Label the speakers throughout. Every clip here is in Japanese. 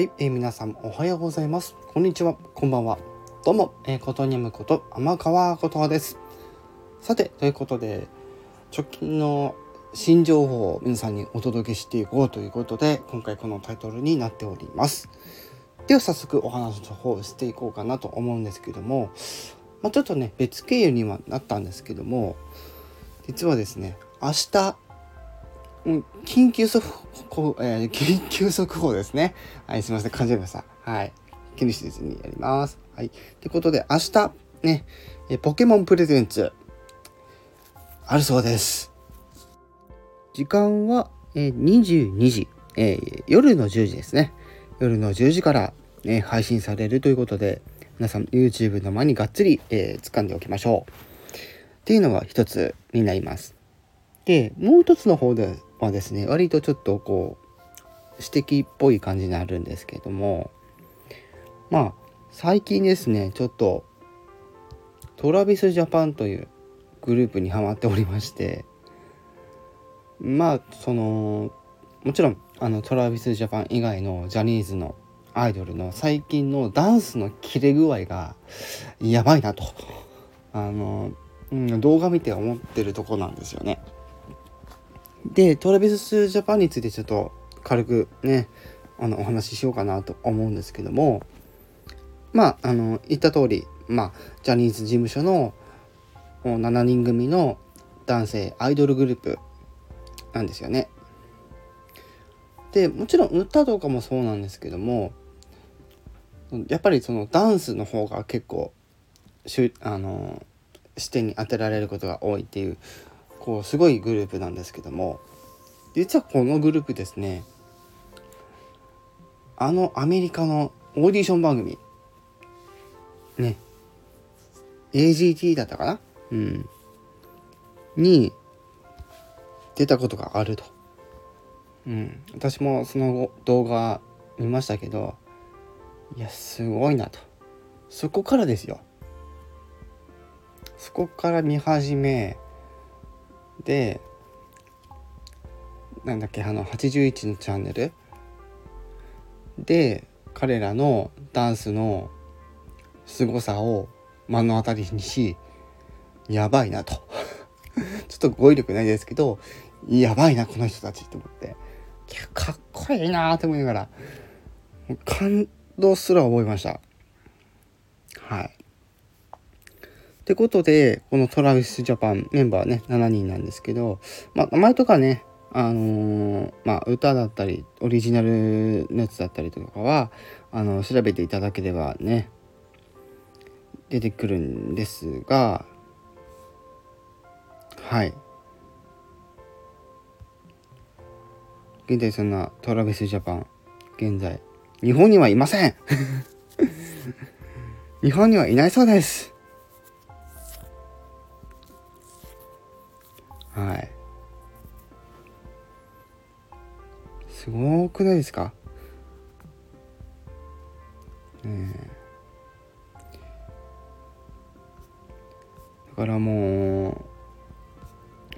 Speaker 1: はい、えー、皆さんおはようございます。こんにちは、こんばんは。どうも、えー、ことにむこと天川ことです。さて、ということで、直近の新情報を皆さんにお届けしていこうということで、今回このタイトルになっております。では早速お話の方をしていこうかなと思うんですけども、まあ、ちょっとね、別経由にはなったんですけども、実はですね、明日、緊急速報、えー、緊急速報ですね。はい、すみません、感じました。はい。気にせずにやります。はい。ということで、明日、ね、えポケモンプレゼンツ、あるそうです。時間は、えー、22時、えー、夜の10時ですね。夜の10時から、ね、配信されるということで、皆さん YouTube の前にがっつり、えー、掴んでおきましょう。っていうのが一つになります。で、もう一つの方ではですね、割とちょっとこう、指摘っぽい感じになるんですけども、まあ、最近ですね、ちょっと、トラビスジャパンというグループにハマっておりまして、まあ、その、もちろん、あの、トラビスジャパン以外のジャニーズのアイドルの最近のダンスのキレ具合がやばいなと、あの、うん、動画見て思ってるとこなんですよね。で、トラビスジャパンについてちょっと軽くね、あの、お話ししようかなと思うんですけども、まあ、あの、言った通り、まあ、ジャニーズ事務所の7人組の男性アイドルグループなんですよね。で、もちろん歌とかもそうなんですけども、やっぱりそのダンスの方が結構あの視点に当てられることが多いっていうこうすごいグループなんですけども実はこのグループですねあのアメリカのオーディション番組ね AGT だったかな？うん。に出たことがあると。うん、私もその動画見ましたけどいやすごいなと。そこからですよ。そこから見始めでなんだっけあの81のチャンネル？で彼らのダンスの凄さを目の当たりにしやばいなと。ちょっと語彙力ないですけどやばいなこの人たちと思って。かっこいいなと思いながら感動すら覚えました。はい。ってことで、このトラビスジャパンメンバーね、7人なんですけど、まあ、名前とかね、あのー、まあ、歌だったり、オリジナルのやつだったりとかは、あの、調べていただければね、出てくるんですが、はい。現在そんなトラビスジャパン、現在、日本にはいません 日本にはいないそうです。はい。すごくないですか？ねだからもう、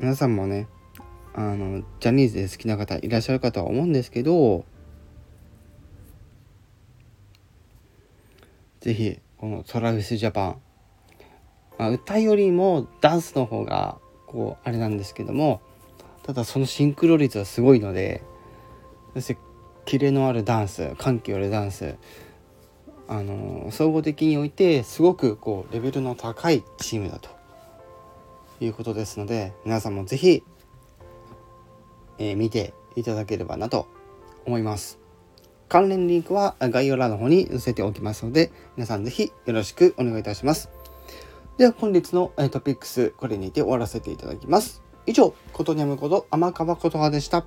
Speaker 1: 皆さんもね、あの、ジャニーズで好きな方いらっしゃるかとは思うんですけど、ぜひ、このトラビスジャパン、まあ、歌よりもダンスの方がこうあれなんですけどもただそのシンクロ率はすごいのでそしてキレのあるダンス緩急あるダンスあの総合的においてすごくこうレベルの高いチームだということですので皆さんも是非、えー、見ていただければなと思います。関連リンクは概要欄の方に載せておきますので皆さん是非よろしくお願いいたします。では本日のトピックス、これにて終わらせていただきます。以上、ことにゃむこと天川ことはでした。